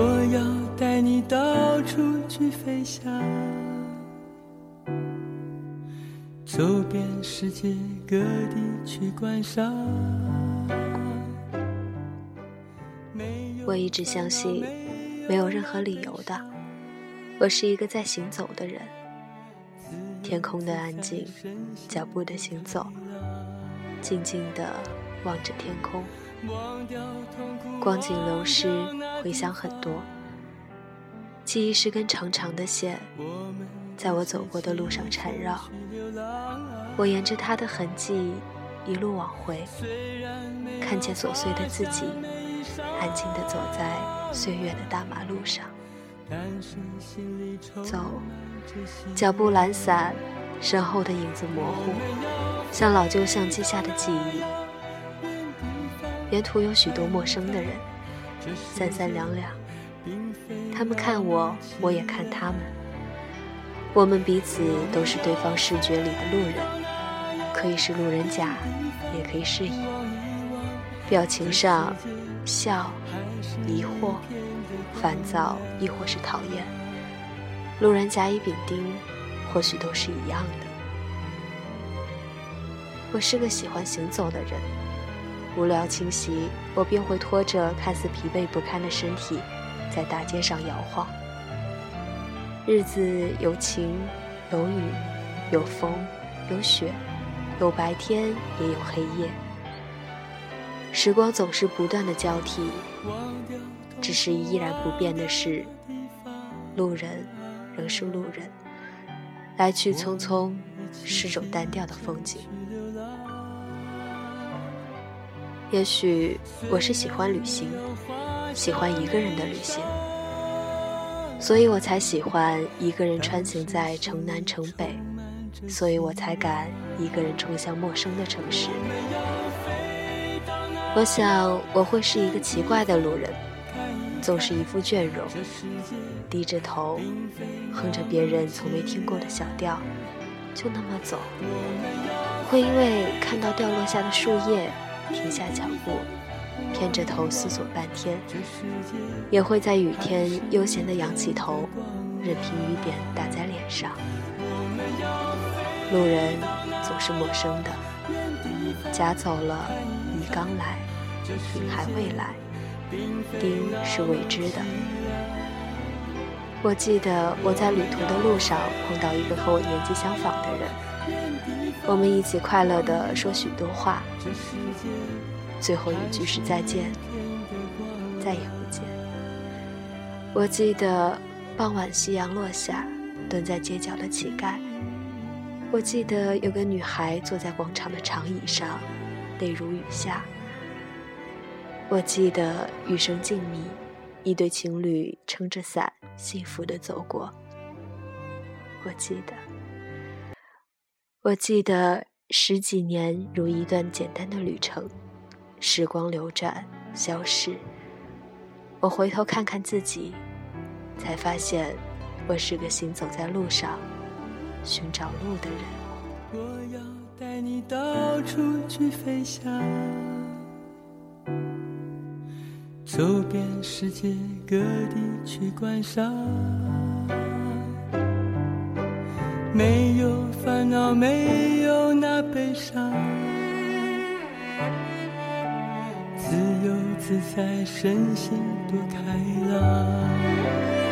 我要带你到处去飞翔，走遍世界各地去观赏。我一直相信，没有任何理由的，我是一个在行走的人。天空的安静，脚步的行走，静静的望着天空。光景流逝，回想很多。记忆是根长长的线，在我走过的路上缠绕。我沿着它的痕迹一路往回，看见琐碎的自己，安静地走在岁月的大马路上。走，脚步懒散，身后的影子模糊，像老旧相机下的记忆。沿途有许多陌生的人，三三两两，他们看我，我也看他们。我们彼此都是对方视觉里的路人，可以是路人甲，也可以是乙。表情上，笑，疑惑。烦躁，亦或是讨厌，路人甲乙丙丁，或许都是一样的。我是个喜欢行走的人，无聊清晰，我便会拖着看似疲惫不堪的身体，在大街上摇晃。日子有晴，有雨，有风，有雪，有白天，也有黑夜。时光总是不断的交替。只是依然不变的是，路人仍是路人，来去匆匆，是种单调的风景。也许我是喜欢旅行，喜欢一个人的旅行，所以我才喜欢一个人穿行在城南城北，所以我才敢一个人冲向陌生的城市。我想我会是一个奇怪的路人。总是一副倦容，低着头，哼着别人从没听过的小调，就那么走。会因为看到掉落下的树叶，停下脚步，偏着头思索半天。也会在雨天悠闲地仰起头，任凭雨点打在脸上。路人总是陌生的，甲走了，乙刚来，丙还未来。丁是未知的。我记得我在旅途的路上碰到一个和我年纪相仿的人，我们一起快乐地说许多话。最后一句是再见，再也不见。我记得傍晚夕阳落下，蹲在街角的乞丐。我记得有个女孩坐在广场的长椅上，泪如雨下。我记得雨声静谧，一对情侣撑着伞，幸福的走过。我记得，我记得十几年如一段简单的旅程，时光流转，消逝。我回头看看自己，才发现，我是个行走在路上，寻找路的人。我要带你到处去飞翔。走遍世界各地去观赏，没有烦恼，没有那悲伤，自由自在，身心多开朗。